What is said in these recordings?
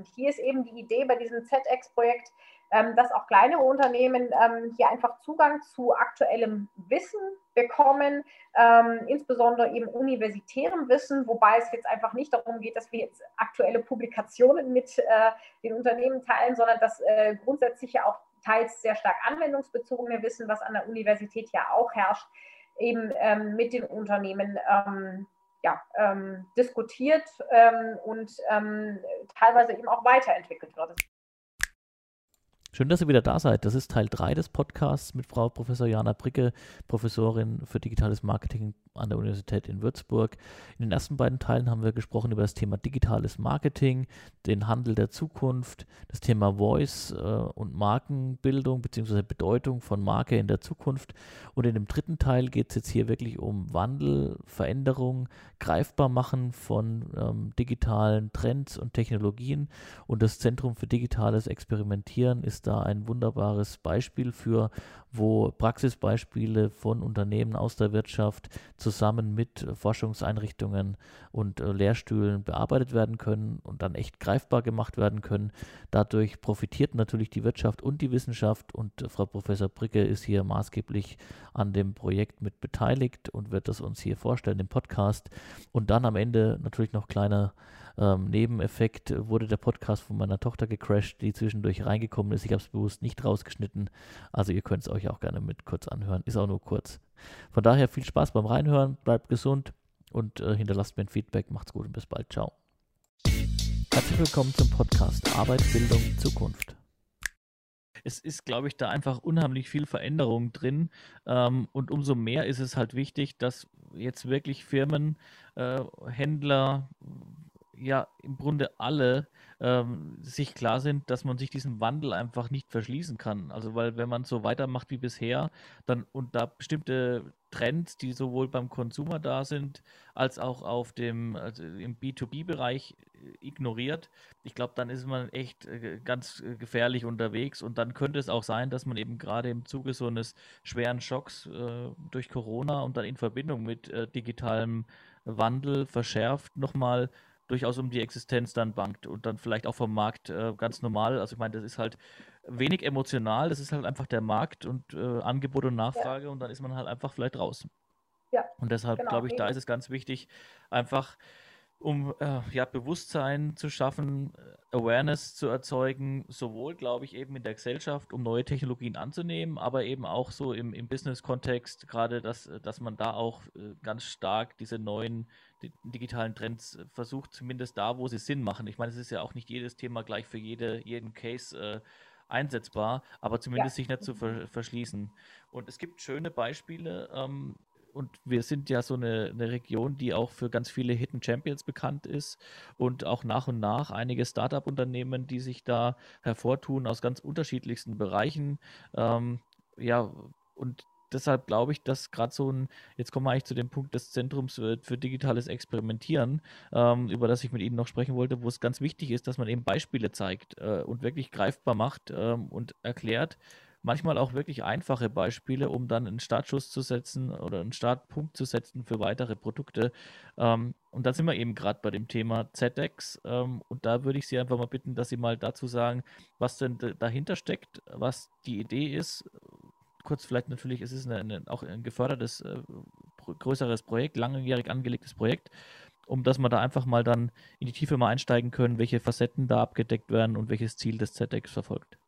Und hier ist eben die Idee bei diesem ZX-Projekt, ähm, dass auch kleinere Unternehmen ähm, hier einfach Zugang zu aktuellem Wissen bekommen, ähm, insbesondere eben universitärem Wissen, wobei es jetzt einfach nicht darum geht, dass wir jetzt aktuelle Publikationen mit äh, den Unternehmen teilen, sondern dass äh, grundsätzlich ja auch teils sehr stark anwendungsbezogene Wissen, was an der Universität ja auch herrscht, eben mit den Unternehmen ja, ähm, diskutiert ähm, und ähm, teilweise eben auch weiterentwickelt wird. Schön, dass ihr wieder da seid. Das ist Teil 3 des Podcasts mit Frau Professor Jana Bricke, Professorin für digitales Marketing an der Universität in Würzburg. In den ersten beiden Teilen haben wir gesprochen über das Thema digitales Marketing, den Handel der Zukunft, das Thema Voice äh, und Markenbildung bzw. Bedeutung von Marke in der Zukunft. Und in dem dritten Teil geht es jetzt hier wirklich um Wandel, Veränderung, greifbar machen von ähm, digitalen Trends und Technologien. Und das Zentrum für digitales Experimentieren ist da ein wunderbares Beispiel für, wo Praxisbeispiele von Unternehmen aus der Wirtschaft zusammen mit Forschungseinrichtungen und äh, Lehrstühlen bearbeitet werden können und dann echt greifbar gemacht werden können. Dadurch profitiert natürlich die Wirtschaft und die Wissenschaft und äh, Frau Professor Bricke ist hier maßgeblich an dem Projekt mit beteiligt und wird das uns hier vorstellen im Podcast. Und dann am Ende natürlich noch kleiner ähm, Nebeneffekt wurde der Podcast von meiner Tochter gecrashed, die zwischendurch reingekommen ist. Ich habe es bewusst nicht rausgeschnitten. Also ihr könnt es euch auch gerne mit kurz anhören. Ist auch nur kurz. Von daher viel Spaß beim Reinhören, bleibt gesund und äh, hinterlasst mir ein Feedback. Macht's gut und bis bald. Ciao. Herzlich willkommen zum Podcast Arbeit, Bildung, Zukunft es ist, glaube ich, da einfach unheimlich viel Veränderung drin. Ähm, und umso mehr ist es halt wichtig, dass jetzt wirklich Firmen, äh, Händler, ja im Grunde alle ähm, sich klar sind, dass man sich diesem Wandel einfach nicht verschließen kann. Also weil wenn man so weitermacht wie bisher, dann und da bestimmte Trends, die sowohl beim Konsumer da sind, als auch auf dem also im B2B-Bereich äh, ignoriert, ich glaube, dann ist man echt äh, ganz äh, gefährlich unterwegs und dann könnte es auch sein, dass man eben gerade im Zuge so eines schweren Schocks äh, durch Corona und dann in Verbindung mit äh, digitalem Wandel verschärft nochmal durchaus um die Existenz dann bangt und dann vielleicht auch vom Markt äh, ganz normal. Also ich meine, das ist halt wenig emotional, das ist halt einfach der Markt und äh, Angebot und Nachfrage ja. und dann ist man halt einfach vielleicht draußen. Ja. Und deshalb genau. glaube ich, da ist es ganz wichtig, einfach um äh, ja, Bewusstsein zu schaffen, äh, Awareness zu erzeugen, sowohl, glaube ich, eben in der Gesellschaft, um neue Technologien anzunehmen, aber eben auch so im, im Business-Kontext, gerade, dass, dass man da auch äh, ganz stark diese neuen die digitalen Trends versucht, zumindest da, wo sie Sinn machen. Ich meine, es ist ja auch nicht jedes Thema gleich für jede, jeden Case äh, einsetzbar, aber zumindest ja. sich nicht zu ver verschließen. Und es gibt schöne Beispiele, ähm, und wir sind ja so eine, eine, Region, die auch für ganz viele Hidden Champions bekannt ist und auch nach und nach einige Startup-Unternehmen, die sich da hervortun aus ganz unterschiedlichsten Bereichen. Ähm, ja, und deshalb glaube ich, dass gerade so ein, jetzt kommen wir eigentlich zu dem Punkt des Zentrums für, für digitales Experimentieren, ähm, über das ich mit Ihnen noch sprechen wollte, wo es ganz wichtig ist, dass man eben Beispiele zeigt äh, und wirklich greifbar macht ähm, und erklärt, manchmal auch wirklich einfache Beispiele, um dann einen Startschuss zu setzen oder einen Startpunkt zu setzen für weitere Produkte. Ähm, und da sind wir eben gerade bei dem Thema ZX. Ähm, und da würde ich Sie einfach mal bitten, dass Sie mal dazu sagen, was denn dahinter steckt, was die Idee ist. Kurz vielleicht natürlich, es ist eine, eine, auch ein gefördertes, äh, größeres Projekt, langjährig angelegtes Projekt um dass wir da einfach mal dann in die Tiefe mal einsteigen können, welche Facetten da abgedeckt werden und welches Ziel des ZX verfolgt.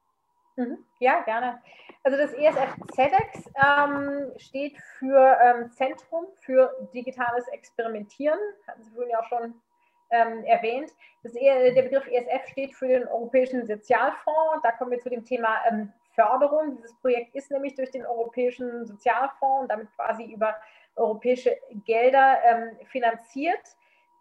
Mhm. Ja, gerne. Also das ESF ZEDEX ähm, steht für ähm, Zentrum für digitales Experimentieren, hatten Sie vorhin ja auch schon ähm, erwähnt. Das, e der Begriff ESF steht für den Europäischen Sozialfonds. Da kommen wir zu dem Thema ähm, Förderung. Dieses Projekt ist nämlich durch den Europäischen Sozialfonds und damit quasi über europäische Gelder ähm, finanziert.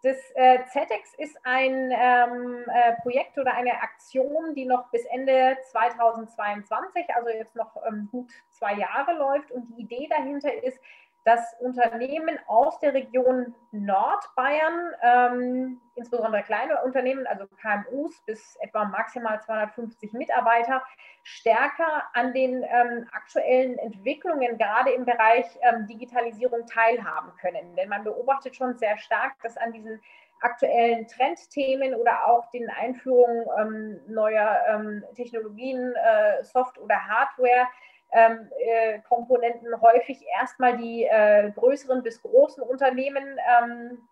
Das äh, ZETEX ist ein ähm, äh, Projekt oder eine Aktion, die noch bis Ende 2022, also jetzt noch ähm, gut zwei Jahre läuft. Und die Idee dahinter ist, dass Unternehmen aus der Region Nordbayern, ähm, insbesondere kleine Unternehmen, also KMUs bis etwa maximal 250 Mitarbeiter, stärker an den ähm, aktuellen Entwicklungen gerade im Bereich ähm, Digitalisierung teilhaben können. Denn man beobachtet schon sehr stark, dass an diesen aktuellen Trendthemen oder auch den Einführungen ähm, neuer ähm, Technologien, äh, Soft- oder Hardware. Ähm, äh, Komponenten häufig erstmal die äh, größeren bis großen Unternehmen ähm,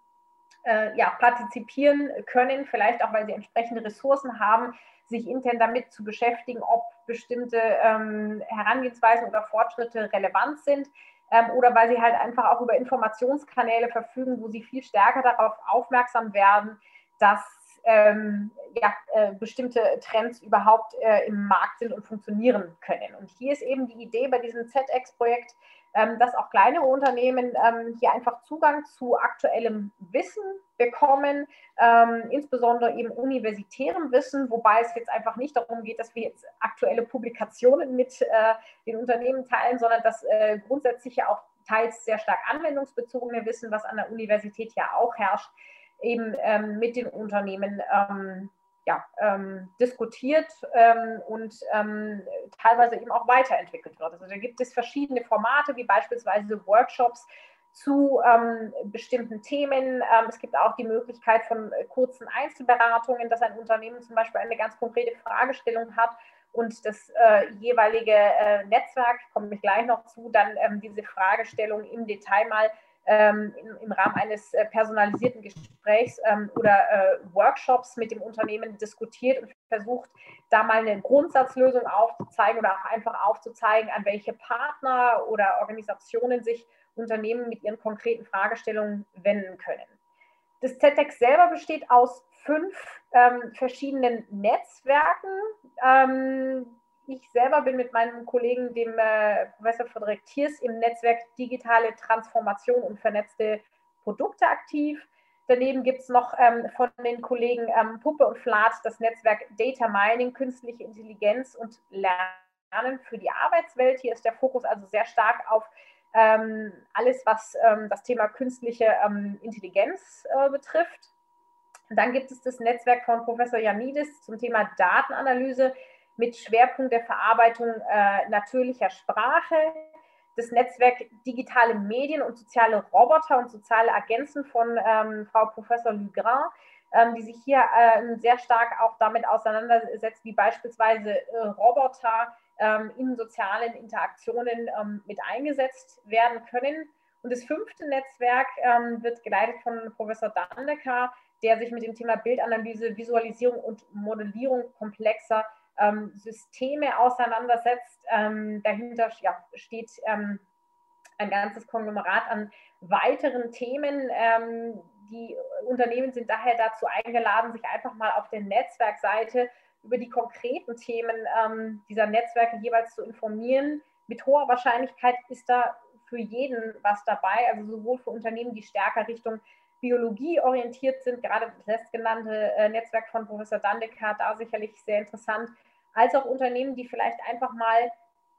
äh, ja, partizipieren können, vielleicht auch, weil sie entsprechende Ressourcen haben, sich intern damit zu beschäftigen, ob bestimmte ähm, Herangehensweisen oder Fortschritte relevant sind ähm, oder weil sie halt einfach auch über Informationskanäle verfügen, wo sie viel stärker darauf aufmerksam werden, dass ähm, ja, äh, bestimmte Trends überhaupt äh, im Markt sind und funktionieren können. Und hier ist eben die Idee bei diesem ZX-Projekt, ähm, dass auch kleinere Unternehmen ähm, hier einfach Zugang zu aktuellem Wissen bekommen, ähm, insbesondere eben universitärem Wissen, wobei es jetzt einfach nicht darum geht, dass wir jetzt aktuelle Publikationen mit äh, den Unternehmen teilen, sondern dass äh, grundsätzlich ja auch teils sehr stark anwendungsbezogene Wissen, was an der Universität ja auch herrscht, eben ähm, mit den Unternehmen ähm, ja, ähm, diskutiert ähm, und ähm, teilweise eben auch weiterentwickelt wird. Also da gibt es verschiedene Formate, wie beispielsweise Workshops zu ähm, bestimmten Themen. Ähm, es gibt auch die Möglichkeit von kurzen Einzelberatungen, dass ein Unternehmen zum Beispiel eine ganz konkrete Fragestellung hat und das äh, jeweilige äh, Netzwerk, komme ich gleich noch zu, dann ähm, diese Fragestellung im Detail mal ähm, im, im, Rahmen eines äh, personalisierten Gesprächs ähm, oder äh, Workshops mit dem Unternehmen diskutiert und versucht, da mal eine Grundsatzlösung aufzuzeigen oder auch einfach aufzuzeigen, an welche Partner oder Organisationen sich Unternehmen mit ihren konkreten Fragestellungen wenden können. Das ZTEX selber besteht aus fünf ähm, verschiedenen Netzwerken. Ich selber bin mit meinem Kollegen, dem äh, Professor Frederik Thiers, im Netzwerk Digitale Transformation und vernetzte Produkte aktiv. Daneben gibt es noch ähm, von den Kollegen ähm, Puppe und Flat das Netzwerk Data Mining, künstliche Intelligenz und Lernen für die Arbeitswelt. Hier ist der Fokus also sehr stark auf ähm, alles, was ähm, das Thema künstliche ähm, Intelligenz äh, betrifft. Dann gibt es das Netzwerk von Professor Janidis zum Thema Datenanalyse mit Schwerpunkt der Verarbeitung äh, natürlicher Sprache, das Netzwerk Digitale Medien und soziale Roboter und soziale Agenzen von ähm, Frau Professor Lugrin, ähm, die sich hier äh, sehr stark auch damit auseinandersetzt, wie beispielsweise äh, Roboter ähm, in sozialen Interaktionen ähm, mit eingesetzt werden können. Und das fünfte Netzwerk ähm, wird geleitet von Professor Dandecker, der sich mit dem Thema Bildanalyse, Visualisierung und Modellierung komplexer ähm, Systeme auseinandersetzt. Ähm, dahinter ja, steht ähm, ein ganzes Konglomerat an weiteren Themen. Ähm, die Unternehmen sind daher dazu eingeladen, sich einfach mal auf der Netzwerkseite über die konkreten Themen ähm, dieser Netzwerke jeweils zu informieren. Mit hoher Wahrscheinlichkeit ist da für jeden was dabei, also sowohl für Unternehmen, die stärker Richtung Biologie orientiert sind, gerade das letztgenannte äh, Netzwerk von Professor Dandeker, da sicherlich sehr interessant, als auch Unternehmen, die vielleicht einfach mal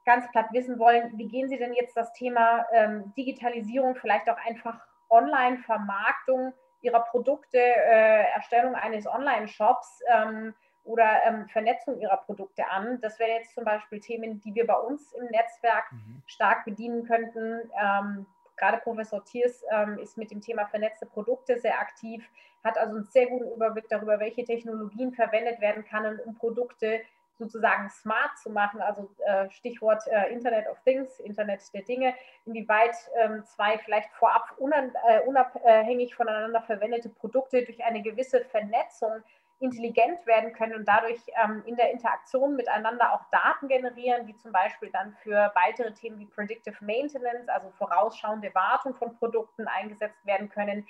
ganz platt wissen wollen, wie gehen Sie denn jetzt das Thema ähm, Digitalisierung, vielleicht auch einfach Online-Vermarktung Ihrer Produkte, äh, Erstellung eines Online-Shops ähm, oder ähm, Vernetzung Ihrer Produkte an. Das wären jetzt zum Beispiel Themen, die wir bei uns im Netzwerk mhm. stark bedienen könnten. Ähm, gerade Professor Thiers ähm, ist mit dem Thema vernetzte Produkte sehr aktiv, hat also einen sehr guten Überblick darüber, welche Technologien verwendet werden können, um Produkte sozusagen smart zu machen, also äh, Stichwort äh, Internet of Things, Internet der Dinge, inwieweit ähm, zwei vielleicht vorab äh, unabhängig voneinander verwendete Produkte durch eine gewisse Vernetzung intelligent werden können und dadurch ähm, in der Interaktion miteinander auch Daten generieren, die zum Beispiel dann für weitere Themen wie Predictive Maintenance, also vorausschauende Wartung von Produkten eingesetzt werden können.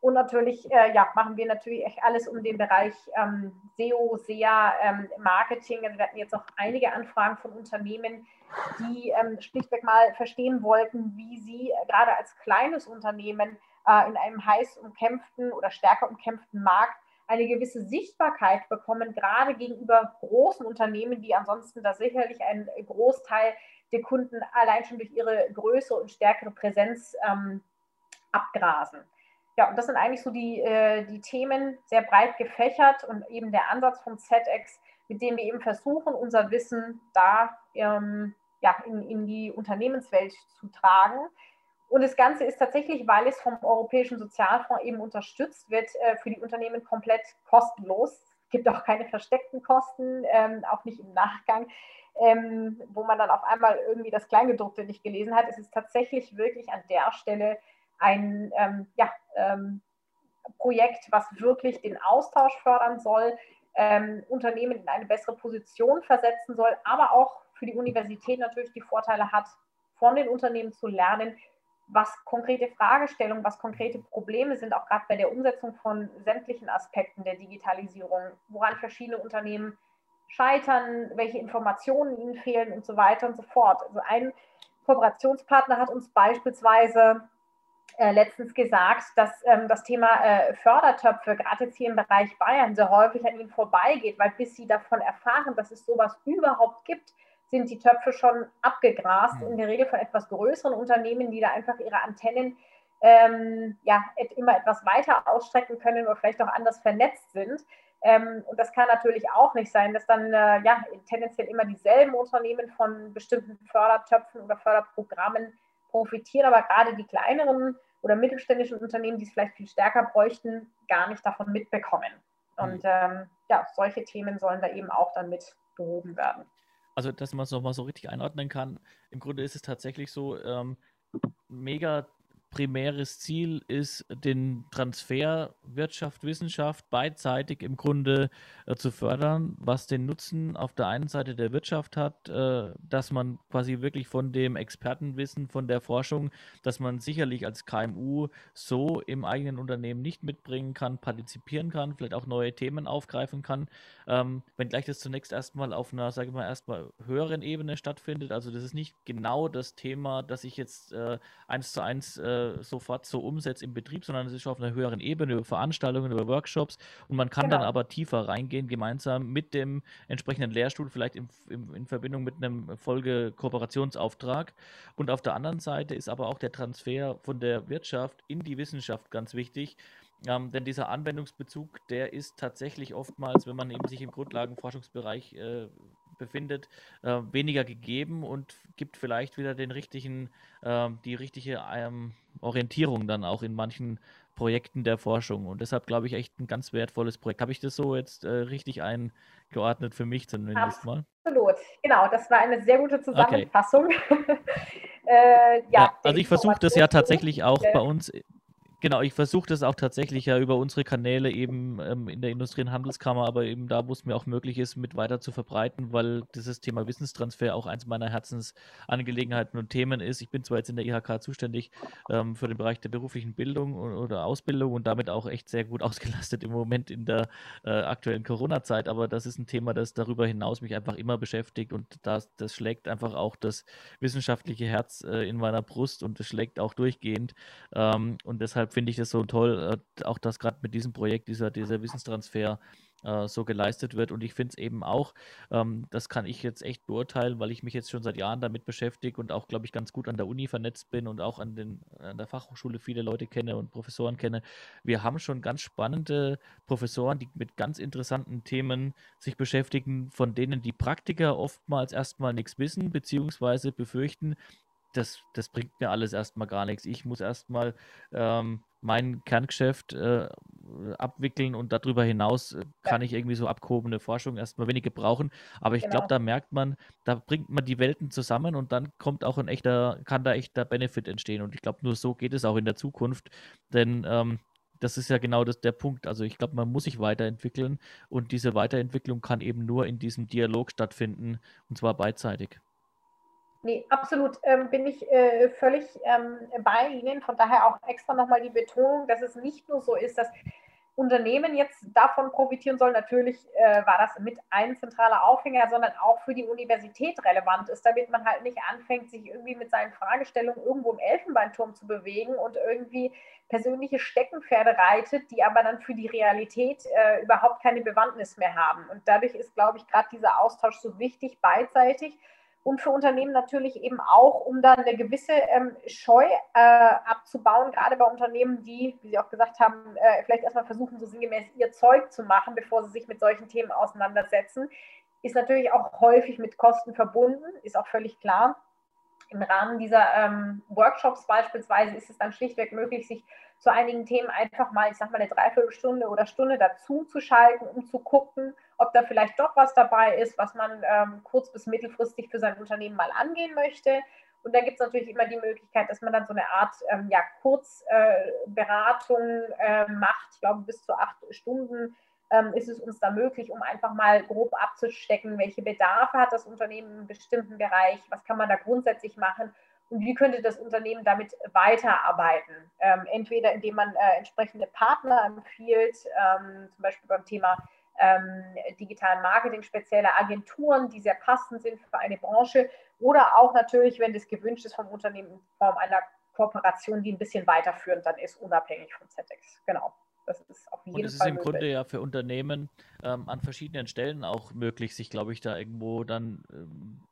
Und natürlich äh, ja, machen wir natürlich alles um den Bereich ähm, SEO, SEA, ähm, Marketing. Also wir hatten jetzt auch einige Anfragen von Unternehmen, die ähm, schlichtweg mal verstehen wollten, wie sie äh, gerade als kleines Unternehmen äh, in einem heiß umkämpften oder stärker umkämpften Markt eine gewisse Sichtbarkeit bekommen, gerade gegenüber großen Unternehmen, die ansonsten da sicherlich einen Großteil der Kunden allein schon durch ihre Größe und stärkere Präsenz ähm, abgrasen ja, und das sind eigentlich so die, äh, die Themen sehr breit gefächert und eben der Ansatz von ZX, mit dem wir eben versuchen, unser Wissen da ähm, ja, in, in die Unternehmenswelt zu tragen. Und das Ganze ist tatsächlich, weil es vom Europäischen Sozialfonds eben unterstützt wird, äh, für die Unternehmen komplett kostenlos. Es gibt auch keine versteckten Kosten, ähm, auch nicht im Nachgang, ähm, wo man dann auf einmal irgendwie das Kleingedruckte nicht gelesen hat. Es ist tatsächlich wirklich an der Stelle ein ähm, ja, Projekt, was wirklich den Austausch fördern soll, Unternehmen in eine bessere Position versetzen soll, aber auch für die Universität natürlich die Vorteile hat, von den Unternehmen zu lernen, was konkrete Fragestellungen, was konkrete Probleme sind, auch gerade bei der Umsetzung von sämtlichen Aspekten der Digitalisierung, woran verschiedene Unternehmen scheitern, welche Informationen ihnen fehlen und so weiter und so fort. Also ein Kooperationspartner hat uns beispielsweise äh, letztens gesagt, dass ähm, das Thema äh, Fördertöpfe gerade jetzt hier im Bereich Bayern sehr häufig an ihnen vorbeigeht, weil bis sie davon erfahren, dass es sowas überhaupt gibt, sind die Töpfe schon abgegrast, mhm. in der Regel von etwas größeren Unternehmen, die da einfach ihre Antennen ähm, ja, immer etwas weiter ausstrecken können oder vielleicht auch anders vernetzt sind. Ähm, und das kann natürlich auch nicht sein, dass dann äh, ja, tendenziell immer dieselben Unternehmen von bestimmten Fördertöpfen oder Förderprogrammen profitieren, aber gerade die kleineren oder mittelständischen Unternehmen, die es vielleicht viel stärker bräuchten, gar nicht davon mitbekommen. Und mhm. ähm, ja, solche Themen sollen da eben auch dann mit behoben werden also dass man es nochmal so richtig einordnen kann, im Grunde ist es tatsächlich so, ähm, mega primäres Ziel ist, den Transfer Wirtschaft, Wissenschaft beidseitig im Grunde äh, zu fördern, was den Nutzen auf der einen Seite der Wirtschaft hat, äh, dass man quasi wirklich von dem Expertenwissen, von der Forschung, dass man sicherlich als KMU so im eigenen Unternehmen nicht mitbringen kann, partizipieren kann, vielleicht auch neue Themen aufgreifen kann, ähm, wenngleich das zunächst erstmal auf einer, sage ich mal, erstmal höheren Ebene stattfindet. Also das ist nicht genau das Thema, das ich jetzt äh, eins zu eins äh, sofort so umsetzt im Betrieb, sondern es ist auf einer höheren Ebene, über Veranstaltungen, über Workshops und man kann genau. dann aber tiefer reingehen, gemeinsam mit dem entsprechenden Lehrstuhl, vielleicht im, im, in Verbindung mit einem Folge-Kooperationsauftrag. Und auf der anderen Seite ist aber auch der Transfer von der Wirtschaft in die Wissenschaft ganz wichtig. Ähm, denn dieser Anwendungsbezug, der ist tatsächlich oftmals, wenn man eben sich im Grundlagenforschungsbereich äh, befindet, äh, weniger gegeben und gibt vielleicht wieder den richtigen, äh, die richtige ähm, Orientierung dann auch in manchen Projekten der Forschung. Und deshalb glaube ich echt ein ganz wertvolles Projekt. Habe ich das so jetzt äh, richtig eingeordnet für mich zumindest mal? Absolut, genau. Das war eine sehr gute Zusammenfassung. Okay. Äh, ja, ja, also ich versuche das ja tatsächlich auch bei uns Genau, ich versuche das auch tatsächlich ja über unsere Kanäle eben ähm, in der Industrie- und Handelskammer, aber eben da, wo es mir auch möglich ist, mit weiter zu verbreiten, weil dieses Thema Wissenstransfer auch eins meiner Herzensangelegenheiten und Themen ist. Ich bin zwar jetzt in der IHK zuständig ähm, für den Bereich der beruflichen Bildung oder Ausbildung und damit auch echt sehr gut ausgelastet im Moment in der äh, aktuellen Corona-Zeit, aber das ist ein Thema, das darüber hinaus mich einfach immer beschäftigt und das, das schlägt einfach auch das wissenschaftliche Herz äh, in meiner Brust und das schlägt auch durchgehend ähm, und deshalb finde ich das so toll, äh, auch dass gerade mit diesem Projekt dieser, dieser Wissenstransfer äh, so geleistet wird. Und ich finde es eben auch, ähm, das kann ich jetzt echt beurteilen, weil ich mich jetzt schon seit Jahren damit beschäftige und auch, glaube ich, ganz gut an der Uni vernetzt bin und auch an, den, an der Fachhochschule viele Leute kenne und Professoren kenne. Wir haben schon ganz spannende Professoren, die mit ganz interessanten Themen sich beschäftigen, von denen die Praktiker oftmals erstmal nichts wissen, beziehungsweise befürchten, das, das bringt mir alles erstmal gar nichts. Ich muss erstmal ähm, mein Kerngeschäft äh, abwickeln und darüber hinaus äh, kann ich irgendwie so abgehobene Forschung erstmal wenig gebrauchen. Aber ich genau. glaube, da merkt man, da bringt man die Welten zusammen und dann kommt auch ein echter, kann da echter Benefit entstehen. Und ich glaube, nur so geht es auch in der Zukunft. Denn ähm, das ist ja genau das, der Punkt. Also ich glaube, man muss sich weiterentwickeln und diese Weiterentwicklung kann eben nur in diesem Dialog stattfinden und zwar beidseitig. Nee, absolut ähm, bin ich äh, völlig ähm, bei Ihnen. Von daher auch extra nochmal die Betonung, dass es nicht nur so ist, dass Unternehmen jetzt davon profitieren sollen. Natürlich äh, war das mit ein zentraler Aufhänger, sondern auch für die Universität relevant ist, damit man halt nicht anfängt, sich irgendwie mit seinen Fragestellungen irgendwo im Elfenbeinturm zu bewegen und irgendwie persönliche Steckenpferde reitet, die aber dann für die Realität äh, überhaupt keine Bewandtnis mehr haben. Und dadurch ist, glaube ich, gerade dieser Austausch so wichtig, beidseitig und für Unternehmen natürlich eben auch, um dann eine gewisse ähm, Scheu äh, abzubauen, gerade bei Unternehmen, die, wie Sie auch gesagt haben, äh, vielleicht erstmal versuchen, so sinngemäß ihr Zeug zu machen, bevor sie sich mit solchen Themen auseinandersetzen, ist natürlich auch häufig mit Kosten verbunden, ist auch völlig klar. im Rahmen dieser ähm, Workshops beispielsweise ist es dann schlichtweg möglich, sich zu einigen Themen einfach mal, ich sag mal, eine Dreiviertelstunde oder Stunde dazu zu schalten, um zu gucken, ob da vielleicht doch was dabei ist, was man ähm, kurz- bis mittelfristig für sein Unternehmen mal angehen möchte. Und da gibt es natürlich immer die Möglichkeit, dass man dann so eine Art ähm, ja, Kurzberatung äh, äh, macht. Ich glaube, bis zu acht Stunden ähm, ist es uns da möglich, um einfach mal grob abzustecken, welche Bedarfe hat das Unternehmen in einem bestimmten Bereich, was kann man da grundsätzlich machen und wie könnte das Unternehmen damit weiterarbeiten. Ähm, entweder indem man äh, entsprechende Partner empfiehlt, ähm, zum Beispiel beim Thema ähm, digitalen Marketing, spezielle Agenturen, die sehr passend sind für eine Branche oder auch natürlich, wenn das gewünscht ist vom Unternehmen in Form einer Kooperation, die ein bisschen weiterführend dann ist, unabhängig von ZETEX. Genau. Das ist auf jeden Und es ist im möglich. Grunde ja für Unternehmen ähm, an verschiedenen Stellen auch möglich, sich, glaube ich, da irgendwo dann ähm,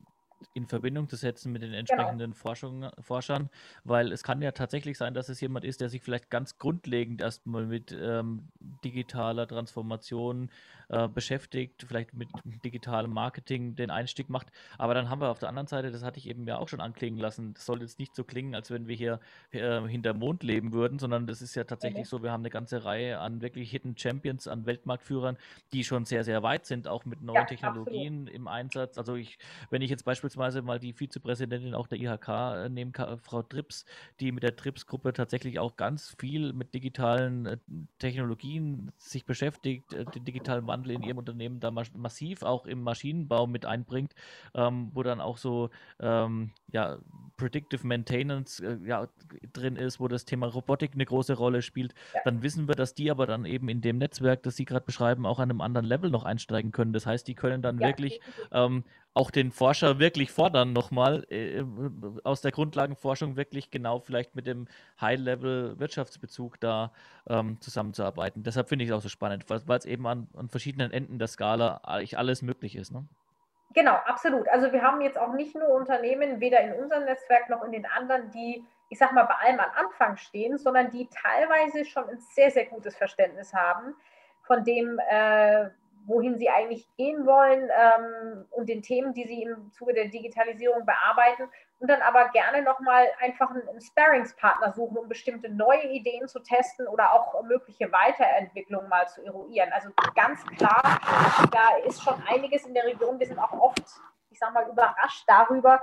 in Verbindung zu setzen mit den genau. entsprechenden genau. Forschern, weil es kann ja tatsächlich sein, dass es jemand ist, der sich vielleicht ganz grundlegend erstmal mit ähm, digitaler Transformation äh, beschäftigt, vielleicht mit digitalem Marketing den Einstieg macht. Aber dann haben wir auf der anderen Seite, das hatte ich eben ja auch schon anklingen lassen, das soll jetzt nicht so klingen, als wenn wir hier äh, hinter Mond leben würden, sondern das ist ja tatsächlich okay. so, wir haben eine ganze Reihe an wirklich Hidden Champions, an Weltmarktführern, die schon sehr, sehr weit sind, auch mit neuen ja, Technologien absolut. im Einsatz. Also ich, wenn ich jetzt beispielsweise mal die Vizepräsidentin auch der IHK äh, nehme, Frau Trips, die mit der Trips-Gruppe tatsächlich auch ganz viel mit digitalen äh, Technologien sich beschäftigt, äh, den digitalen Wandel Wandel in ihrem Unternehmen da massiv auch im Maschinenbau mit einbringt, ähm, wo dann auch so ähm, ja, Predictive Maintenance äh, ja, drin ist, wo das Thema Robotik eine große Rolle spielt, ja. dann wissen wir, dass die aber dann eben in dem Netzwerk, das Sie gerade beschreiben, auch an einem anderen Level noch einsteigen können. Das heißt, die können dann ja. wirklich ähm, auch den Forscher wirklich fordern, nochmal äh, aus der Grundlagenforschung wirklich genau vielleicht mit dem High-Level-Wirtschaftsbezug da ähm, zusammenzuarbeiten. Deshalb finde ich es auch so spannend, weil es eben an, an, verschiedenen Enden der Skala eigentlich alles möglich ist. Ne? Genau, absolut. Also wir haben jetzt auch nicht nur Unternehmen, weder in unserem Netzwerk noch in den anderen, die, ich sag mal, bei allem am Anfang stehen, sondern die teilweise schon ein sehr, sehr gutes Verständnis haben von dem, äh, wohin sie eigentlich gehen wollen ähm, und den Themen, die sie im Zuge der Digitalisierung bearbeiten und dann aber gerne nochmal einfach einen Sparringspartner suchen, um bestimmte neue Ideen zu testen oder auch mögliche Weiterentwicklungen mal zu eruieren. Also ganz klar, da ist schon einiges in der Region. Wir sind auch oft, ich sage mal, überrascht darüber,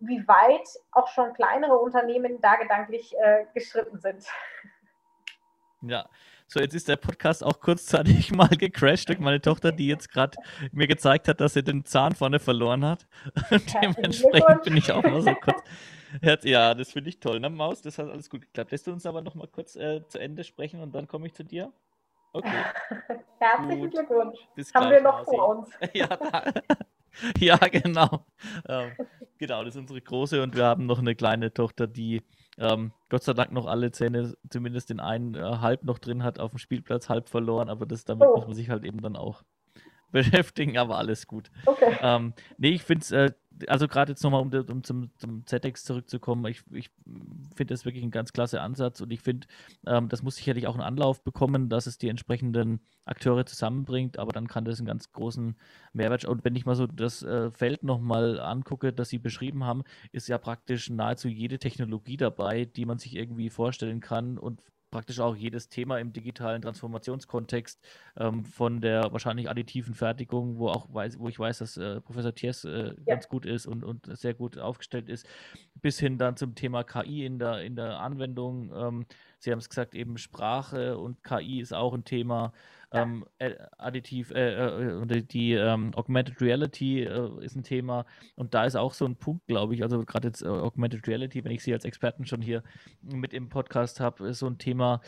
wie weit auch schon kleinere Unternehmen da gedanklich äh, geschritten sind. Ja, so, jetzt ist der Podcast auch kurzzeitig mal gecrashed durch meine Tochter, die jetzt gerade mir gezeigt hat, dass sie den Zahn vorne verloren hat. Dementsprechend bin ich auch mal so kurz. Ja, das finde ich toll, ne, Maus? Das hat alles gut geklappt. Lässt du uns aber noch mal kurz äh, zu Ende sprechen und dann komme ich zu dir? Okay. Herzlichen gut. Glückwunsch. Bis Haben wir noch Mausi. vor uns. ja, ja, genau. Ähm, genau, das ist unsere große und wir haben noch eine kleine Tochter, die ähm, Gott sei Dank noch alle Zähne, zumindest den einen äh, halb noch drin hat, auf dem Spielplatz halb verloren, aber das damit oh. muss man sich halt eben dann auch beschäftigen, aber alles gut. Okay. Ähm, nee, ich finde es, äh, also gerade jetzt nochmal, um, um, zum, zum ZX zurückzukommen, ich, ich finde das wirklich ein ganz klasse Ansatz und ich finde, ähm, das muss sicherlich auch einen Anlauf bekommen, dass es die entsprechenden Akteure zusammenbringt, aber dann kann das einen ganz großen Mehrwert. Und wenn ich mal so das äh, Feld nochmal angucke, das Sie beschrieben haben, ist ja praktisch nahezu jede Technologie dabei, die man sich irgendwie vorstellen kann und praktisch auch jedes Thema im digitalen Transformationskontext ähm, von der wahrscheinlich additiven Fertigung, wo auch weiß, wo ich weiß, dass äh, Professor Thiers äh, ja. ganz gut ist und, und sehr gut aufgestellt ist, bis hin dann zum Thema KI in der, in der Anwendung. Ähm, Sie haben es gesagt, eben Sprache und KI ist auch ein Thema. Ähm, additiv, äh, äh, die ähm, Augmented Reality äh, ist ein Thema. Und da ist auch so ein Punkt, glaube ich, also gerade jetzt äh, Augmented Reality, wenn ich Sie als Experten schon hier mit im Podcast habe, ist so ein Thema,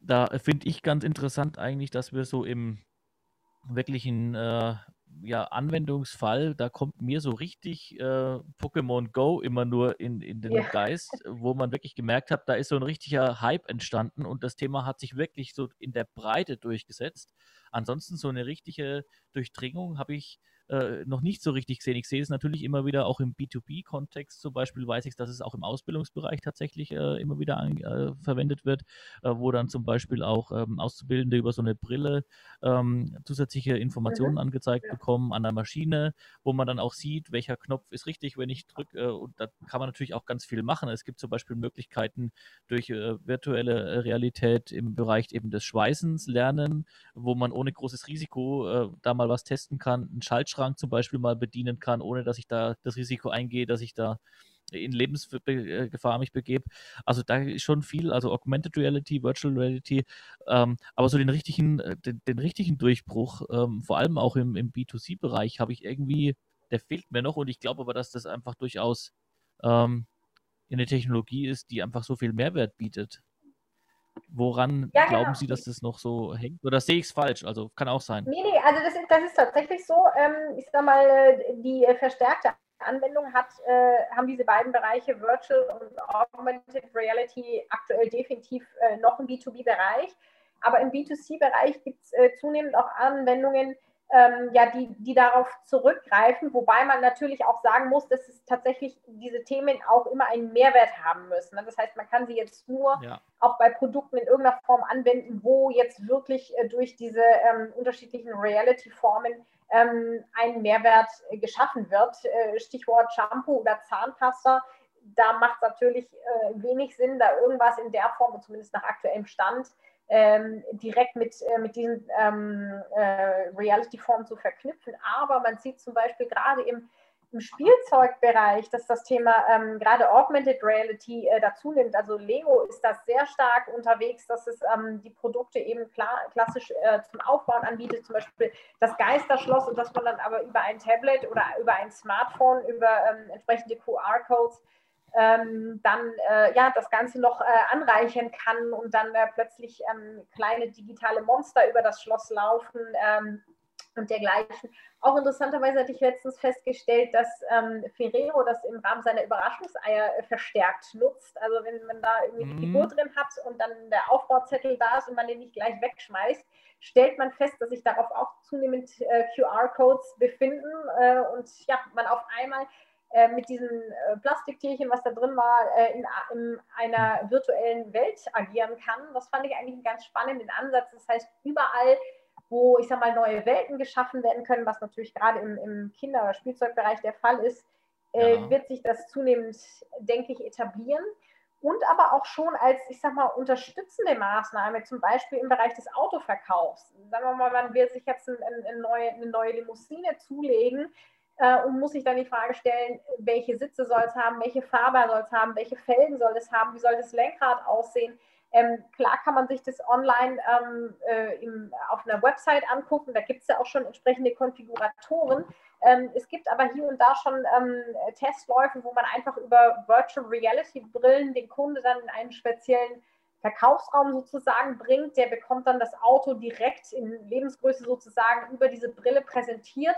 da finde ich ganz interessant eigentlich, dass wir so im wirklichen äh, ja, Anwendungsfall, da kommt mir so richtig äh, Pokémon Go immer nur in, in den ja. Geist, wo man wirklich gemerkt hat, da ist so ein richtiger Hype entstanden und das Thema hat sich wirklich so in der Breite durchgesetzt. ansonsten so eine richtige Durchdringung habe ich äh, noch nicht so richtig gesehen. Ich sehe es natürlich immer wieder auch im B2B-Kontext zum Beispiel, weiß ich, dass es auch im Ausbildungsbereich tatsächlich äh, immer wieder an, äh, verwendet wird, äh, wo dann zum Beispiel auch ähm, Auszubildende über so eine Brille ähm, zusätzliche Informationen mhm. angezeigt ja. bekommen an der Maschine, wo man dann auch sieht, welcher Knopf ist richtig, wenn ich drücke. Äh, und da kann man natürlich auch ganz viel machen. Es gibt zum Beispiel Möglichkeiten durch äh, virtuelle Realität im Bereich eben des Schweißens lernen, wo man ohne großes Risiko da mal was testen kann, einen Schaltschrank Kühlschrank zum Beispiel mal bedienen kann, ohne dass ich da das Risiko eingehe, dass ich da in Lebensgefahr mich begebe. Also da ist schon viel, also Augmented Reality, Virtual Reality, ähm, aber so den richtigen, äh, den, den richtigen Durchbruch, ähm, vor allem auch im, im B2C-Bereich, habe ich irgendwie, der fehlt mir noch und ich glaube aber, dass das einfach durchaus ähm, eine Technologie ist, die einfach so viel Mehrwert bietet. Woran ja, glauben genau. Sie, dass das noch so hängt? Oder sehe ich es falsch? Also kann auch sein. Nee, nee, also das ist, das ist tatsächlich so. Ähm, ich sag mal, die äh, verstärkte Anwendung hat, äh, haben diese beiden Bereiche Virtual und Augmented Reality aktuell definitiv äh, noch im B2B-Bereich. Aber im B2C-Bereich gibt es äh, zunehmend auch Anwendungen, ähm, ja, die, die darauf zurückgreifen, wobei man natürlich auch sagen muss, dass es tatsächlich diese Themen auch immer einen Mehrwert haben müssen. Ne? Das heißt, man kann sie jetzt nur ja. auch bei Produkten in irgendeiner Form anwenden, wo jetzt wirklich äh, durch diese ähm, unterschiedlichen Reality-Formen ähm, ein Mehrwert äh, geschaffen wird. Äh, Stichwort Shampoo oder Zahnpasta. Da macht es natürlich äh, wenig Sinn, da irgendwas in der Form, zumindest nach aktuellem Stand, ähm, direkt mit, äh, mit diesen ähm, äh, Reality-Formen zu verknüpfen. Aber man sieht zum Beispiel gerade im, im Spielzeugbereich, dass das Thema ähm, gerade Augmented Reality äh, dazu nimmt. Also Lego ist da sehr stark unterwegs, dass es ähm, die Produkte eben klar, klassisch äh, zum Aufbauen anbietet, zum Beispiel das Geisterschloss und dass man dann aber über ein Tablet oder über ein Smartphone, über ähm, entsprechende QR-Codes ähm, dann äh, ja, das Ganze noch äh, anreichern kann und dann äh, plötzlich ähm, kleine digitale Monster über das Schloss laufen ähm, und dergleichen. Auch interessanterweise hatte ich letztens festgestellt, dass ähm, Ferrero das im Rahmen seiner Überraschungseier äh, verstärkt nutzt. Also wenn man da irgendwie mhm. die Figur drin hat und dann der Aufbauzettel da ist und man den nicht gleich wegschmeißt, stellt man fest, dass sich darauf auch zunehmend äh, QR-Codes befinden äh, und ja, man auf einmal äh, mit diesem äh, Plastiktierchen, was da drin war, äh, in, in, einer virtuellen Welt agieren kann. Das fand ich eigentlich einen ganz spannenden Ansatz. Das heißt, überall, wo ich sag mal neue Welten geschaffen werden können, was natürlich gerade im, im Kinder- oder Spielzeugbereich der Fall ist, ja. wird sich das zunehmend, denke ich, etablieren. Und aber auch schon als, ich sag mal, unterstützende Maßnahme, zum Beispiel im Bereich des Autoverkaufs. Sagen wir mal, man will sich jetzt ein, ein, neue, eine neue Limousine zulegen, äh, und muss sich dann die Frage stellen, welche Sitze soll es haben, welche Farbe soll es haben, welche Felgen soll es haben, wie soll das Lenkrad aussehen. Ähm, klar kann man sich das online ähm, äh, im, auf einer Website angucken, da gibt es ja auch schon entsprechende Konfiguratoren. Ähm, es gibt aber hier und da schon ähm, Testläufe, wo man einfach über Virtual Reality Brillen den Kunde dann in einen speziellen Verkaufsraum sozusagen bringt. Der bekommt dann das Auto direkt in Lebensgröße sozusagen über diese Brille präsentiert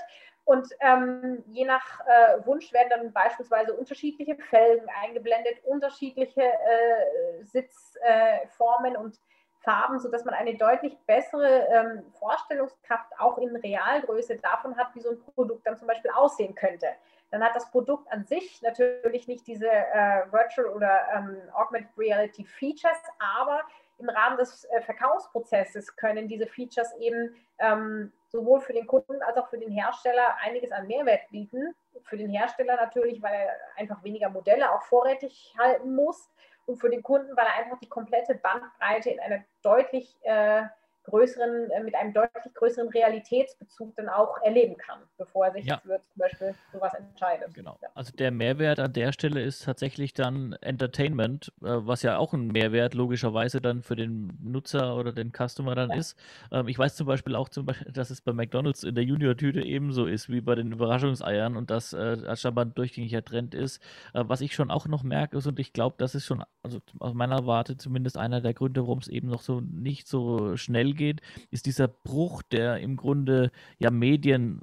und ähm, je nach äh, Wunsch werden dann beispielsweise unterschiedliche Felgen eingeblendet, unterschiedliche äh, Sitzformen äh, und Farben, sodass man eine deutlich bessere ähm, Vorstellungskraft auch in Realgröße davon hat, wie so ein Produkt dann zum Beispiel aussehen könnte. Dann hat das Produkt an sich natürlich nicht diese äh, Virtual oder ähm, Augmented Reality Features, aber im Rahmen des äh, Verkaufsprozesses können diese Features eben ähm, sowohl für den Kunden als auch für den Hersteller einiges an Mehrwert bieten. Für den Hersteller natürlich, weil er einfach weniger Modelle auch vorrätig halten muss und für den Kunden, weil er einfach die komplette Bandbreite in einer deutlich äh, größeren, äh, mit einem deutlich größeren Realitätsbezug dann auch erleben kann, bevor er sich ja. für zum Beispiel sowas entscheidet. Genau. Ja. Also der Mehrwert an der Stelle ist tatsächlich dann Entertainment, äh, was ja auch ein Mehrwert logischerweise dann für den Nutzer oder den Customer dann ja. ist. Ähm, ich weiß zum Beispiel auch, zum Beispiel, dass es bei McDonalds in der Junior-Tüte ebenso ist wie bei den Überraschungseiern und das äh, scheinbar ein durchgängiger Trend ist. Äh, was ich schon auch noch merke ist und ich glaube, das ist schon, also aus meiner Warte zumindest einer der Gründe, warum es eben noch so nicht so schnell geht, ist dieser Bruch, der im Grunde ja Medien,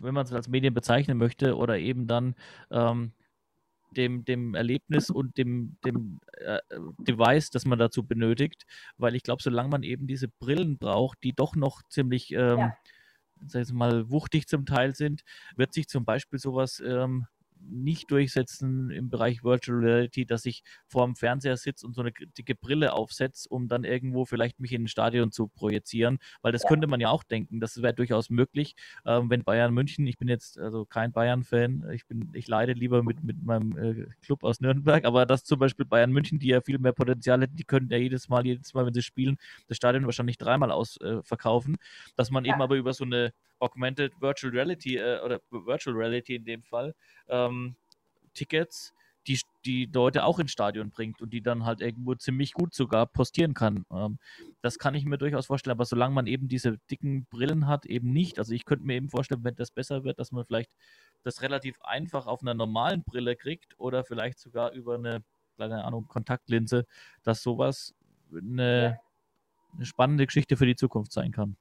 wenn man es als Medien bezeichnen möchte, oder eben dann ähm, dem, dem Erlebnis und dem, dem äh, Device, das man dazu benötigt. Weil ich glaube, solange man eben diese Brillen braucht, die doch noch ziemlich, ähm, ja. sag ich mal, wuchtig zum Teil sind, wird sich zum Beispiel sowas ähm, nicht durchsetzen im Bereich Virtual Reality, dass ich vor dem Fernseher sitze und so eine dicke Brille aufsetze, um dann irgendwo vielleicht mich in ein Stadion zu projizieren, weil das ja. könnte man ja auch denken, das wäre durchaus möglich, ähm, wenn Bayern München, ich bin jetzt also kein Bayern-Fan, ich bin, ich leide lieber mit, mit meinem äh, Club aus Nürnberg, aber das zum Beispiel Bayern München, die ja viel mehr Potenzial hätten, die können ja jedes Mal, jedes Mal, wenn sie spielen, das Stadion wahrscheinlich dreimal ausverkaufen, äh, dass man ja. eben aber über so eine Augmented Virtual Reality äh, oder Virtual Reality in dem Fall ähm, Tickets, die die Leute auch ins Stadion bringt und die dann halt irgendwo ziemlich gut sogar postieren kann. Ähm, das kann ich mir durchaus vorstellen, aber solange man eben diese dicken Brillen hat, eben nicht. Also ich könnte mir eben vorstellen, wenn das besser wird, dass man vielleicht das relativ einfach auf einer normalen Brille kriegt oder vielleicht sogar über eine, keine Ahnung, Kontaktlinse, dass sowas eine, eine spannende Geschichte für die Zukunft sein kann.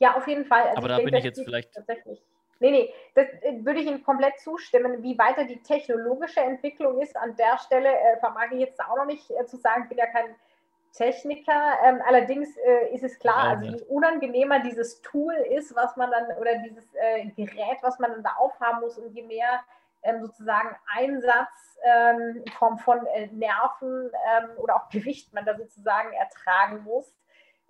Ja, auf jeden Fall. Also Aber da denke, bin ich jetzt vielleicht. Tatsächlich. Nee, nee, das äh, würde ich Ihnen komplett zustimmen. Wie weiter die technologische Entwicklung ist, an der Stelle äh, vermag ich jetzt auch noch nicht äh, zu sagen, ich bin ja kein Techniker. Ähm, allerdings äh, ist es klar, also je unangenehmer dieses Tool ist, was man dann, oder dieses äh, Gerät, was man dann da aufhaben muss und je mehr ähm, sozusagen Einsatz ähm, in Form von äh, Nerven ähm, oder auch Gewicht man da sozusagen ertragen muss,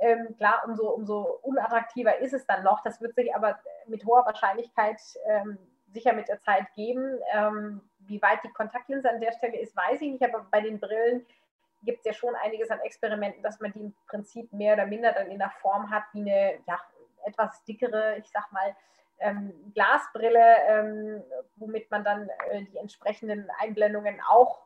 ähm, klar, umso, umso unattraktiver ist es dann noch. Das wird sich aber mit hoher Wahrscheinlichkeit ähm, sicher mit der Zeit geben. Ähm, wie weit die Kontaktlinse an der Stelle ist, weiß ich nicht, aber bei den Brillen gibt es ja schon einiges an Experimenten, dass man die im Prinzip mehr oder minder dann in der Form hat wie eine ja, etwas dickere, ich sag mal, ähm, Glasbrille, ähm, womit man dann äh, die entsprechenden Einblendungen auch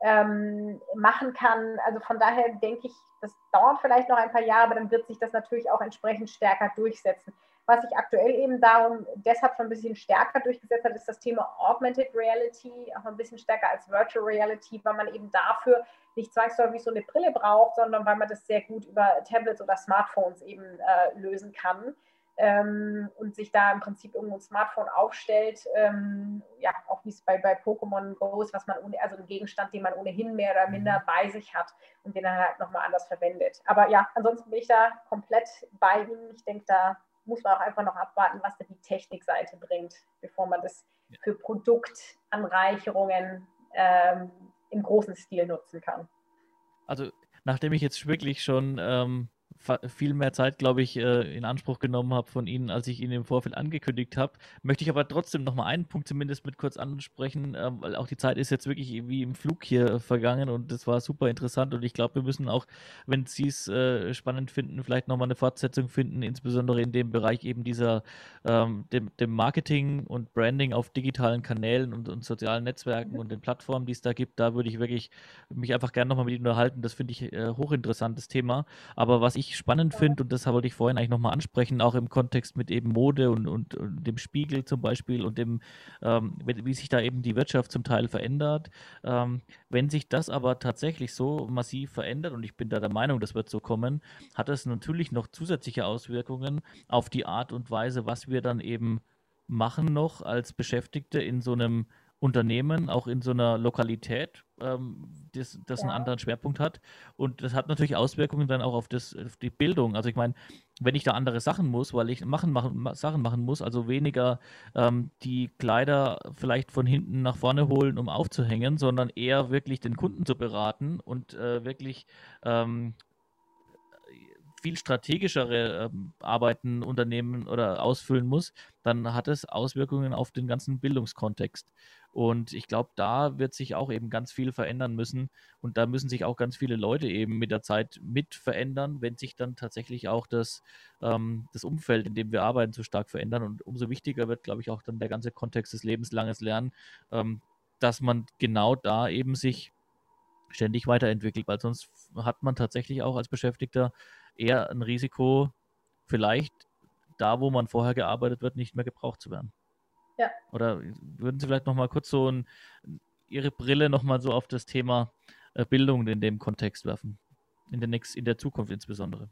ähm, machen kann. Also von daher denke ich, das dauert vielleicht noch ein paar Jahre, aber dann wird sich das natürlich auch entsprechend stärker durchsetzen. Was sich aktuell eben darum deshalb schon ein bisschen stärker durchgesetzt hat, ist das Thema Augmented Reality, auch ein bisschen stärker als Virtual Reality, weil man eben dafür nicht zwangsläufig so eine Brille braucht, sondern weil man das sehr gut über Tablets oder Smartphones eben äh, lösen kann ähm, und sich da im Prinzip irgendwo ein Smartphone aufstellt, ähm, ja, auch wie es bei, bei Pokémon Go ist, was man ohne, also ein Gegenstand, den man ohnehin mehr oder minder mhm. bei sich hat und den er halt nochmal anders verwendet. Aber ja, ansonsten bin ich da komplett bei ihm. Ich denke, da muss man auch einfach noch abwarten, was da die Technikseite bringt, bevor man das für Produktanreicherungen ähm, im großen Stil nutzen kann. Also nachdem ich jetzt wirklich schon ähm, viel mehr Zeit, glaube ich, äh, in Anspruch genommen habe von Ihnen, als ich Ihnen im Vorfeld angekündigt habe. Möchte ich aber trotzdem noch mal einen Punkt zumindest mit kurz ansprechen, ähm, weil auch die Zeit ist jetzt wirklich wie im Flug hier vergangen und das war super interessant und ich glaube, wir müssen auch, wenn Sie es äh, spannend finden, vielleicht noch mal eine Fortsetzung finden, insbesondere in dem Bereich eben dieser, ähm, dem, dem, Marketing und Branding auf digitalen Kanälen und, und sozialen Netzwerken und den Plattformen, die es da gibt. Da würde ich wirklich mich einfach gerne noch mal mit Ihnen unterhalten. Das finde ich äh, hochinteressantes Thema. Aber was ich spannend finde, und das wollte ich vorhin eigentlich nochmal ansprechen, auch im Kontext mit eben Mode und, und, und dem Spiegel zum Beispiel und dem, ähm, wie sich da eben die Wirtschaft zum Teil verändert. Ähm, wenn sich das aber tatsächlich so massiv verändert, und ich bin da der Meinung, das wird so kommen, hat das natürlich noch zusätzliche Auswirkungen auf die Art und Weise, was wir dann eben machen noch als Beschäftigte in so einem Unternehmen, auch in so einer Lokalität, ähm, das, das ja. einen anderen Schwerpunkt hat. Und das hat natürlich Auswirkungen dann auch auf, das, auf die Bildung. Also ich meine, wenn ich da andere Sachen muss, weil ich machen, machen, Sachen machen muss, also weniger ähm, die Kleider vielleicht von hinten nach vorne holen, um aufzuhängen, sondern eher wirklich den Kunden zu beraten und äh, wirklich ähm, viel strategischere ähm, Arbeiten unternehmen oder ausfüllen muss, dann hat es Auswirkungen auf den ganzen Bildungskontext. Und ich glaube, da wird sich auch eben ganz viel verändern müssen. Und da müssen sich auch ganz viele Leute eben mit der Zeit mit verändern, wenn sich dann tatsächlich auch das, ähm, das Umfeld, in dem wir arbeiten, so stark verändern. Und umso wichtiger wird, glaube ich, auch dann der ganze Kontext des lebenslanges Lernen, ähm, dass man genau da eben sich ständig weiterentwickelt, weil sonst hat man tatsächlich auch als Beschäftigter eher ein Risiko, vielleicht da, wo man vorher gearbeitet wird, nicht mehr gebraucht zu werden. Ja. Oder würden Sie vielleicht noch mal kurz so ein, Ihre Brille noch mal so auf das Thema äh, Bildung in dem Kontext werfen? In der, nächst, in der Zukunft insbesondere.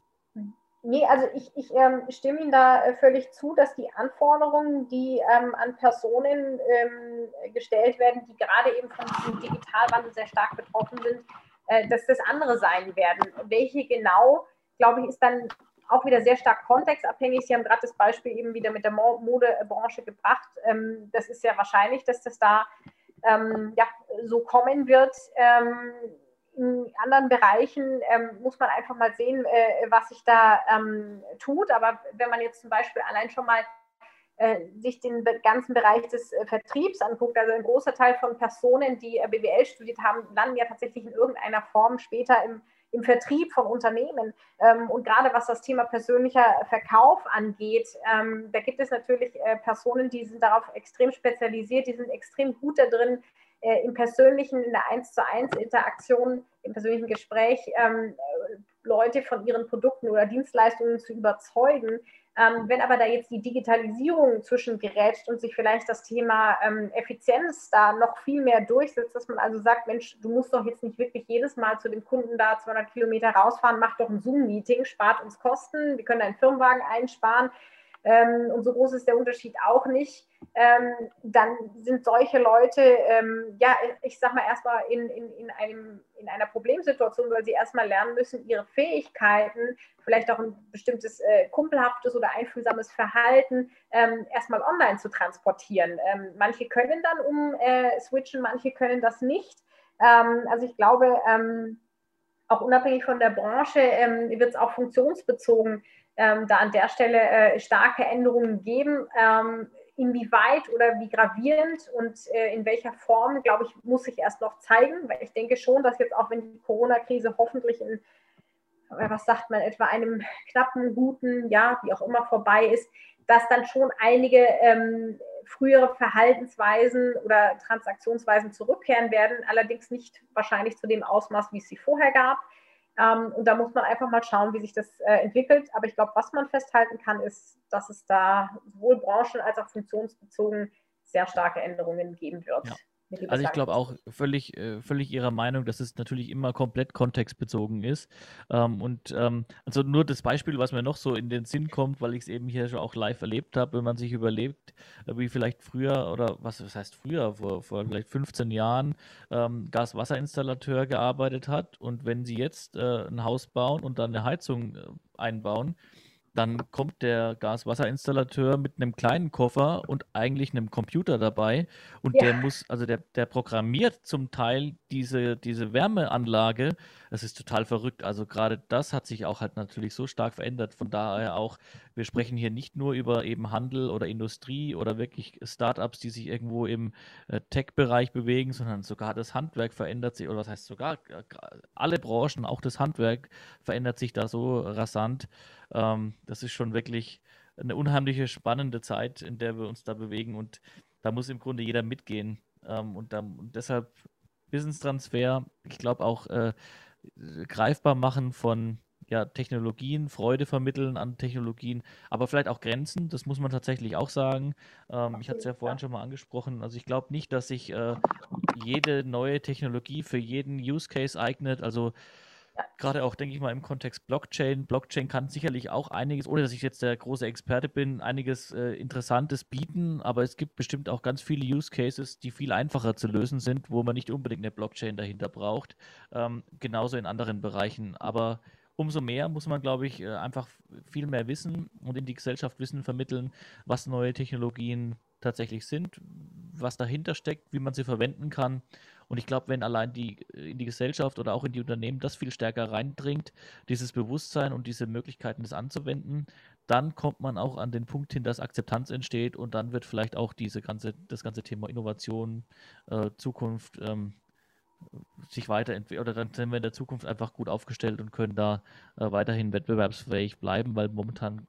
Nee, also ich, ich ähm, stimme Ihnen da äh, völlig zu, dass die Anforderungen, die ähm, an Personen ähm, gestellt werden, die gerade eben von diesem Digitalwandel sehr stark betroffen sind, äh, dass das andere sein werden. Welche genau, glaube ich, ist dann auch wieder sehr stark kontextabhängig. Sie haben gerade das Beispiel eben wieder mit der Modebranche gebracht. Ähm, das ist sehr wahrscheinlich, dass das da ähm, ja, so kommen wird. Ähm, in anderen Bereichen ähm, muss man einfach mal sehen, äh, was sich da ähm, tut. Aber wenn man jetzt zum Beispiel allein schon mal äh, sich den ganzen Bereich des äh, Vertriebs anguckt, also ein großer Teil von Personen, die äh, BWL studiert haben, landen ja tatsächlich in irgendeiner Form später im, im Vertrieb von Unternehmen. Ähm, und gerade was das Thema persönlicher Verkauf angeht, ähm, da gibt es natürlich äh, Personen, die sind darauf extrem spezialisiert, die sind extrem gut da drin, äh, im persönlichen, in der 1 zu 1 Interaktion, im persönlichen Gespräch ähm, Leute von ihren Produkten oder Dienstleistungen zu überzeugen. Ähm, wenn aber da jetzt die Digitalisierung zwischengerätscht und sich vielleicht das Thema ähm, Effizienz da noch viel mehr durchsetzt, dass man also sagt, Mensch, du musst doch jetzt nicht wirklich jedes Mal zu dem Kunden da 200 Kilometer rausfahren, mach doch ein Zoom-Meeting, spart uns Kosten, wir können einen Firmenwagen einsparen. Ähm, und so groß ist der Unterschied auch nicht, ähm, dann sind solche Leute, ähm, ja, ich sag mal, erstmal in, in, in, in einer Problemsituation, weil sie erstmal lernen müssen, ihre Fähigkeiten, vielleicht auch ein bestimmtes äh, kumpelhaftes oder einfühlsames Verhalten, ähm, erstmal online zu transportieren. Ähm, manche können dann um äh, manche können das nicht. Ähm, also ich glaube, auch unabhängig von der Branche wird es auch funktionsbezogen ähm, da an der Stelle äh, starke Änderungen geben. Inwieweit oder wie gravierend und äh, in welcher Form, glaube ich, muss sich erst noch zeigen, weil ich denke schon, dass jetzt auch wenn die Corona-Krise hoffentlich in, äh, was sagt man, etwa einem knappen, guten Jahr, wie auch immer vorbei ist, dass dann schon einige ähm, frühere Verhaltensweisen oder Transaktionsweisen zurückkehren werden, allerdings nicht wahrscheinlich zu dem Ausmaß, wie es sie vorher gab. Ähm, und da muss man einfach mal schauen, wie sich das äh, entwickelt. Aber ich glaube, was man festhalten kann, ist, dass es da sowohl branchen- als auch funktionsbezogen sehr starke Änderungen geben wird. Ja. Also ich glaube auch völlig, äh, völlig Ihrer Meinung, dass es natürlich immer komplett kontextbezogen ist. Ähm, und ähm, also nur das Beispiel, was mir noch so in den Sinn kommt, weil ich es eben hier schon auch live erlebt habe, wenn man sich überlebt, äh, wie vielleicht früher oder was, was heißt früher, vor, vor vielleicht 15 Jahren ähm, Gas-Wasser-Installateur gearbeitet hat und wenn Sie jetzt äh, ein Haus bauen und dann eine Heizung äh, einbauen, dann kommt der Gaswasserinstallateur mit einem kleinen Koffer und eigentlich einem Computer dabei und ja. der muss, also der, der programmiert zum Teil diese, diese Wärmeanlage. Das ist total verrückt. Also gerade das hat sich auch halt natürlich so stark verändert. Von daher auch, wir sprechen hier nicht nur über eben Handel oder Industrie oder wirklich Startups, die sich irgendwo im äh, Tech-Bereich bewegen, sondern sogar das Handwerk verändert sich, oder was heißt sogar, alle Branchen, auch das Handwerk verändert sich da so rasant. Ähm, das ist schon wirklich eine unheimliche, spannende Zeit, in der wir uns da bewegen und da muss im Grunde jeder mitgehen. Ähm, und, da, und deshalb Wissenstransfer, ich glaube auch äh, greifbar machen von ja, Technologien, Freude vermitteln an Technologien, aber vielleicht auch Grenzen, das muss man tatsächlich auch sagen. Ähm, ich hatte es ja vorhin schon mal angesprochen. Also ich glaube nicht, dass sich äh, jede neue Technologie für jeden Use Case eignet. Also Gerade auch, denke ich mal, im Kontext Blockchain. Blockchain kann sicherlich auch einiges, ohne dass ich jetzt der große Experte bin, einiges äh, Interessantes bieten, aber es gibt bestimmt auch ganz viele Use Cases, die viel einfacher zu lösen sind, wo man nicht unbedingt eine Blockchain dahinter braucht. Ähm, genauso in anderen Bereichen. Aber umso mehr muss man, glaube ich, äh, einfach viel mehr wissen und in die Gesellschaft Wissen vermitteln, was neue Technologien tatsächlich sind, was dahinter steckt, wie man sie verwenden kann und ich glaube, wenn allein die äh, in die Gesellschaft oder auch in die Unternehmen das viel stärker reindringt, dieses Bewusstsein und diese Möglichkeiten, das anzuwenden, dann kommt man auch an den Punkt hin, dass Akzeptanz entsteht und dann wird vielleicht auch diese ganze, das ganze Thema Innovation, äh, Zukunft ähm, sich weiterentwickeln oder dann sind wir in der Zukunft einfach gut aufgestellt und können da äh, weiterhin wettbewerbsfähig bleiben, weil momentan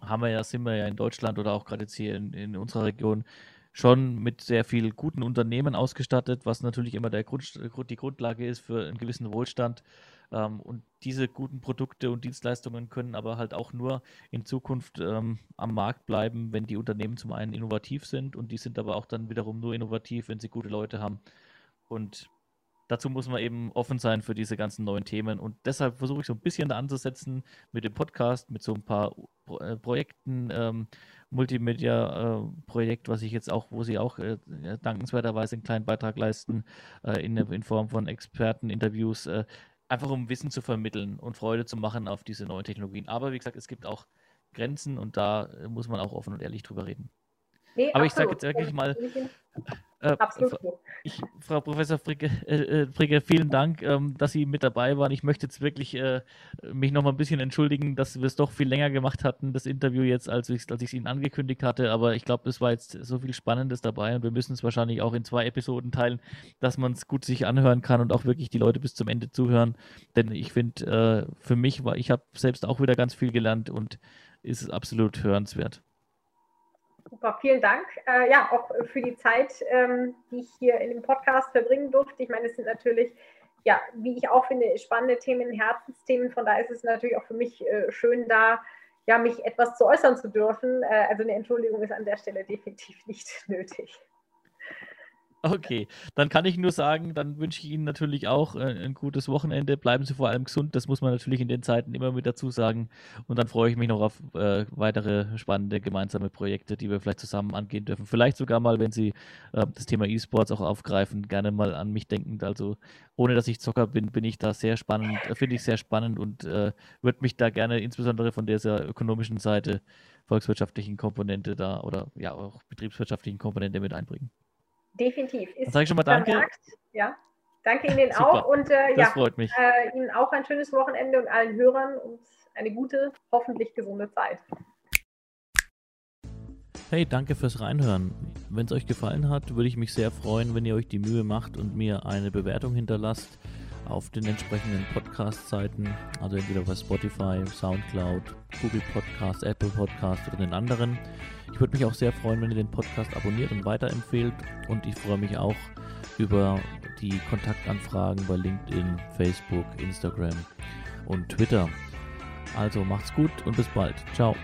haben wir ja, sind wir ja in Deutschland oder auch gerade jetzt hier in, in unserer Region schon mit sehr viel guten Unternehmen ausgestattet, was natürlich immer der Grund, die Grundlage ist für einen gewissen Wohlstand. Ähm, und diese guten Produkte und Dienstleistungen können aber halt auch nur in Zukunft ähm, am Markt bleiben, wenn die Unternehmen zum einen innovativ sind und die sind aber auch dann wiederum nur innovativ, wenn sie gute Leute haben. Und dazu muss man eben offen sein für diese ganzen neuen Themen. Und deshalb versuche ich so ein bisschen da anzusetzen mit dem Podcast, mit so ein paar äh, Projekten, ähm, Multimedia-Projekt, äh, was ich jetzt auch, wo Sie auch äh, dankenswerterweise einen kleinen Beitrag leisten, äh, in, in, Form von Experteninterviews, äh, einfach um Wissen zu vermitteln und Freude zu machen auf diese neuen Technologien. Aber wie gesagt, es gibt auch Grenzen und da äh, muss man auch offen und ehrlich drüber reden. Nee, Aber absolut. ich sage jetzt wirklich mal, äh, Absolut. Ich, Frau Professor Fricke, äh, äh, Fricke vielen Dank, ähm, dass Sie mit dabei waren. Ich möchte jetzt wirklich äh, mich noch mal ein bisschen entschuldigen, dass wir es doch viel länger gemacht hatten, das Interview jetzt, als ich es Ihnen angekündigt hatte. Aber ich glaube, es war jetzt so viel Spannendes dabei und wir müssen es wahrscheinlich auch in zwei Episoden teilen, dass man es gut sich anhören kann und auch wirklich die Leute bis zum Ende zuhören. Denn ich finde, äh, für mich war, ich habe selbst auch wieder ganz viel gelernt und ist es absolut hörenswert. Super, vielen Dank. Äh, ja, auch für die Zeit, ähm, die ich hier in dem Podcast verbringen durfte. Ich meine, es sind natürlich, ja, wie ich auch finde, spannende Themen, Herzensthemen. Von daher ist es natürlich auch für mich äh, schön, da ja, mich etwas zu äußern zu dürfen. Äh, also eine Entschuldigung ist an der Stelle definitiv nicht nötig. Okay, dann kann ich nur sagen, dann wünsche ich Ihnen natürlich auch äh, ein gutes Wochenende. Bleiben Sie vor allem gesund, das muss man natürlich in den Zeiten immer mit dazu sagen. Und dann freue ich mich noch auf äh, weitere spannende gemeinsame Projekte, die wir vielleicht zusammen angehen dürfen. Vielleicht sogar mal, wenn Sie äh, das Thema E-Sports auch aufgreifen, gerne mal an mich denkend. Also ohne dass ich Zocker bin, bin ich da sehr spannend, äh, finde ich sehr spannend und äh, würde mich da gerne insbesondere von dieser ökonomischen Seite, volkswirtschaftlichen Komponente da oder ja auch betriebswirtschaftlichen Komponente mit einbringen. Definitiv. Ist sage ich schon mal Danke. Vermerkt. Ja. Danke Ihnen auch und äh, ja, freut mich. Äh, Ihnen auch ein schönes Wochenende und allen Hörern und eine gute, hoffentlich gesunde Zeit. Hey, danke fürs Reinhören. Wenn es euch gefallen hat, würde ich mich sehr freuen, wenn ihr euch die Mühe macht und mir eine Bewertung hinterlasst auf den entsprechenden Podcast-Seiten, also entweder bei Spotify, Soundcloud, Google Podcast, Apple Podcast oder den anderen. Ich würde mich auch sehr freuen, wenn ihr den Podcast abonniert und weiterempfehlt und ich freue mich auch über die Kontaktanfragen bei LinkedIn, Facebook, Instagram und Twitter. Also macht's gut und bis bald. Ciao.